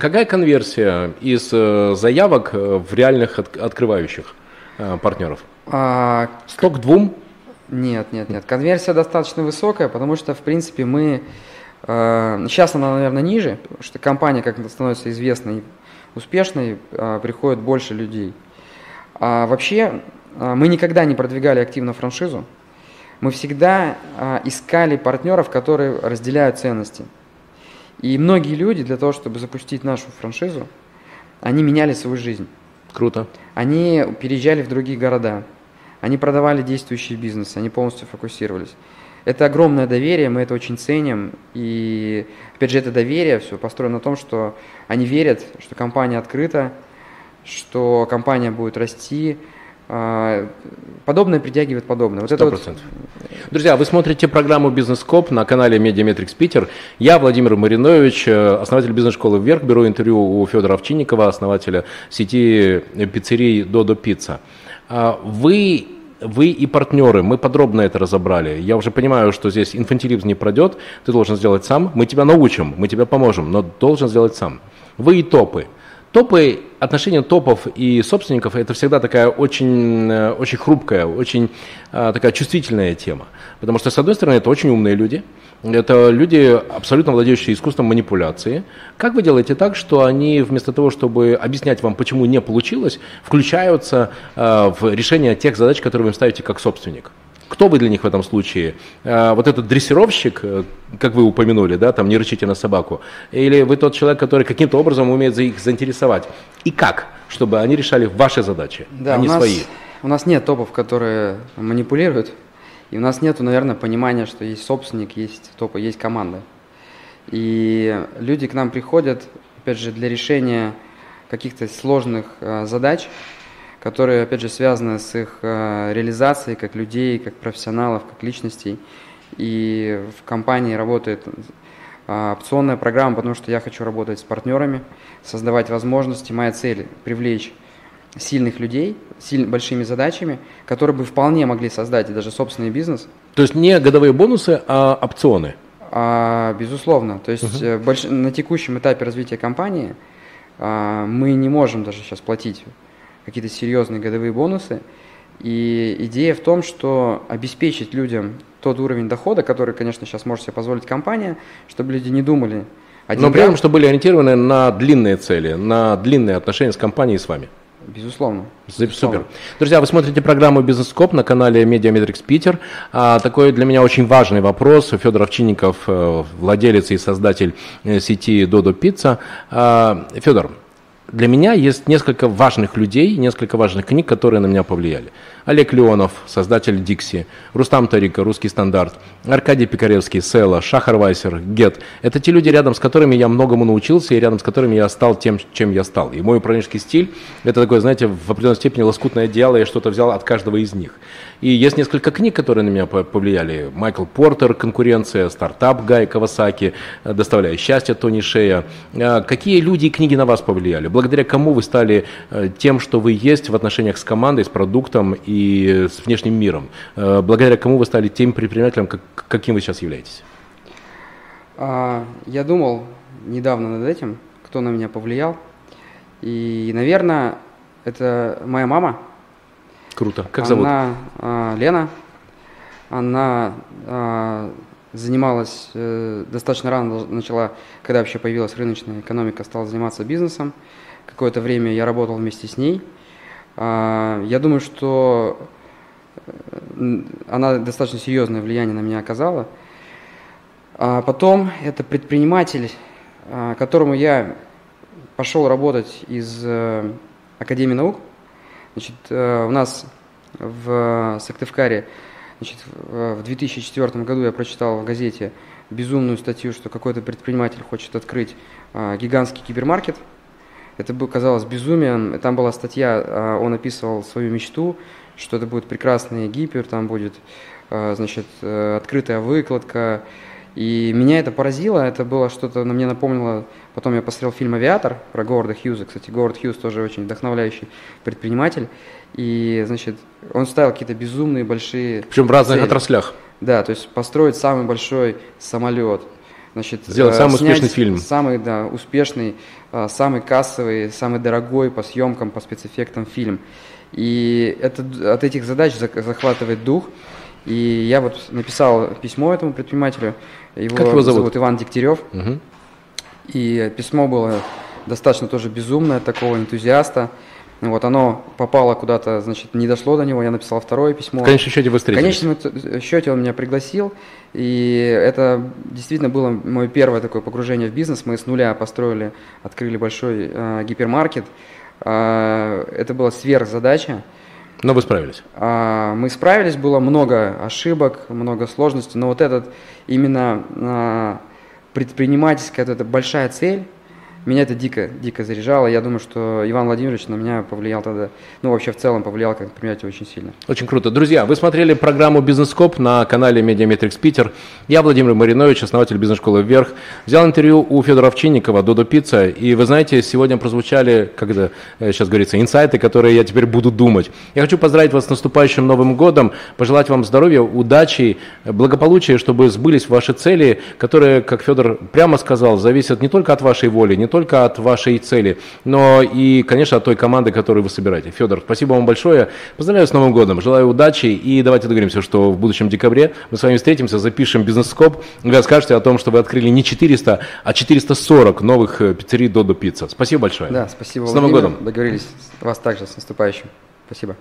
Какая конверсия из э, заявок э, в реальных от, открывающих э, партнеров? А, Сток к двум? Нет, нет, нет. Конверсия достаточно высокая, потому что, в принципе, мы... Э, сейчас она, наверное, ниже, потому что компания, как становится известной, успешной, э, приходит больше людей. А вообще, э, мы никогда не продвигали активно франшизу. Мы всегда э, искали партнеров, которые разделяют ценности. И многие люди для того, чтобы запустить нашу франшизу, они меняли свою жизнь. Круто. Они переезжали в другие города, они продавали действующий бизнес, они полностью фокусировались. Это огромное доверие, мы это очень ценим. И опять же, это доверие все построено на том, что они верят, что компания открыта, что компания будет расти, а, подобное притягивает подобное. Вот 100%. это вот... Друзья, вы смотрите программу «Бизнес-коп» на канале MediaMetrics Питер. Я Владимир Маринович, э, основатель бизнес-школы «Вверх». Беру интервью у Федора Овчинникова, основателя сети пиццерий «Додо Пицца». А, вы вы и партнеры, мы подробно это разобрали. Я уже понимаю, что здесь инфантилизм не пройдет, ты должен сделать сам. Мы тебя научим, мы тебе поможем, но должен сделать сам. Вы и топы. Топы, отношения топов и собственников – это всегда такая очень, э, очень хрупкая, очень а, такая чувствительная тема. Потому что, с одной стороны, это очень умные люди, это люди, абсолютно владеющие искусством манипуляции. Как вы делаете так, что они вместо того, чтобы объяснять вам, почему не получилось, включаются а, в решение тех задач, которые вы им ставите как собственник? Кто вы для них в этом случае? А, вот этот дрессировщик, э, как вы упомянули, да, там не рычите на собаку, или вы тот человек, который каким-то образом умеет их заинтересовать? И как, чтобы они решали ваши задачи, да, а не у нас, свои? У нас нет топов, которые манипулируют, и у нас нет, наверное, понимания, что есть собственник, есть топы, есть команда. И люди к нам приходят, опять же, для решения каких-то сложных э, задач, которые, опять же, связаны с их э, реализацией как людей, как профессионалов, как личностей. И в компании работает э, опционная программа, потому что я хочу работать с партнерами, создавать возможности. Моя цель – привлечь сильных людей, силь, большими задачами, которые бы вполне могли создать даже собственный бизнес. То есть не годовые бонусы, а опционы? А, безусловно. То есть uh-huh. больш... на текущем этапе развития компании а, мы не можем даже сейчас платить какие-то серьезные годовые бонусы. И идея в том, что обеспечить людям тот уровень дохода, который, конечно, сейчас может себе позволить компания, чтобы люди не думали о деньгах. Но при этом, чтобы были ориентированы на длинные цели, на длинные отношения с компанией и с вами. Безусловно. Супер. Друзья, вы смотрите программу «Бизнес-коп» на канале MediaMetrics Питер. А, такой для меня очень важный вопрос. Федор Овчинников, э, владелец и создатель э, сети «Додо Пицца». А, Федор, для меня есть несколько важных людей, несколько важных книг, которые на меня повлияли. Олег Леонов, создатель Дикси, Рустам Тарика, Русский стандарт, Аркадий Пикаревский, Села, Шахар Вайсер, Гет. Это те люди, рядом с которыми я многому научился и рядом с которыми я стал тем, чем я стал. И мой управленческий стиль – это такое, знаете, в определенной степени лоскутное дело, я что-то взял от каждого из них. И есть несколько книг, которые на меня повлияли. Майкл Портер «Конкуренция», «Стартап» Гай Кавасаки, «Доставляя счастье» Тони Шея. А какие люди и книги на вас повлияли? Благодаря кому вы стали э, тем, что вы есть в отношениях с командой, с продуктом и с внешним миром? Э, благодаря кому вы стали тем предпринимателем, каким вы сейчас являетесь? А, я думал недавно над этим, кто на меня повлиял. И, наверное, это моя мама – Круто. Как зовут? Она э, Лена. Она э, занималась э, достаточно рано, начала, когда вообще появилась рыночная экономика, стала заниматься бизнесом. Какое-то время я работал вместе с ней. Э, я думаю, что э, она достаточно серьезное влияние на меня оказала. А потом это предприниматель, э, которому я пошел работать из э, Академии наук – Значит, э, у нас в Сыктывкаре значит, в 2004 году я прочитал в газете безумную статью, что какой-то предприниматель хочет открыть гигантский кибермаркет. Это было, казалось безумием. Там была статья, э, он описывал свою мечту, что это будет прекрасный гипер, там будет значит, открытая выкладка, и меня это поразило, это было что-то, на мне напомнило, потом я посмотрел фильм «Авиатор» про Говарда Хьюза, кстати, Говард Хьюз тоже очень вдохновляющий предприниматель, и, значит, он ставил какие-то безумные большие... Причем в разных цели. отраслях. Да, то есть построить самый большой самолет. Значит, Сделать э, самый успешный фильм. Самый, да, успешный, э, самый кассовый, самый дорогой по съемкам, по спецэффектам фильм. И это, от этих задач захватывает дух. И я вот написал письмо этому предпринимателю. Его, как его зовут? зовут Иван Дегтярев. Угу. И письмо было достаточно тоже безумное, такого энтузиаста. Вот оно попало куда-то, значит, не дошло до него, я написал второе письмо. В конечном счете вы встретились? В конечном счете он меня пригласил, и это действительно было мое первое такое погружение в бизнес. Мы с нуля построили, открыли большой э, гипермаркет. Э, это была сверхзадача. Но вы справились? Э, мы справились, было много ошибок, много сложностей, но вот этот именно э, предпринимательская, вот эта большая цель, меня это дико, дико заряжало. Я думаю, что Иван Владимирович на меня повлиял тогда, ну вообще в целом повлиял как предприниматель очень сильно. Очень круто. Друзья, вы смотрели программу «Бизнес-коп» на канале MediaMetrics Питер. Я Владимир Маринович, основатель бизнес-школы «Вверх». Взял интервью у Федора Овчинникова, Додо Пицца. И вы знаете, сегодня прозвучали, как это сейчас говорится, инсайты, которые я теперь буду думать. Я хочу поздравить вас с наступающим Новым годом, пожелать вам здоровья, удачи, благополучия, чтобы сбылись ваши цели, которые, как Федор прямо сказал, зависят не только от вашей воли, не только от вашей цели, но и, конечно, от той команды, которую вы собираете. Федор, спасибо вам большое. Поздравляю с Новым годом. Желаю удачи. И давайте договоримся, что в будущем декабре мы с вами встретимся, запишем бизнес-скоп. Вы расскажете о том, что вы открыли не 400, а 440 новых э, пиццерий Додо Пицца. Спасибо большое. Да, спасибо. С Новым годом. Договорились. Вас также с наступающим. Спасибо.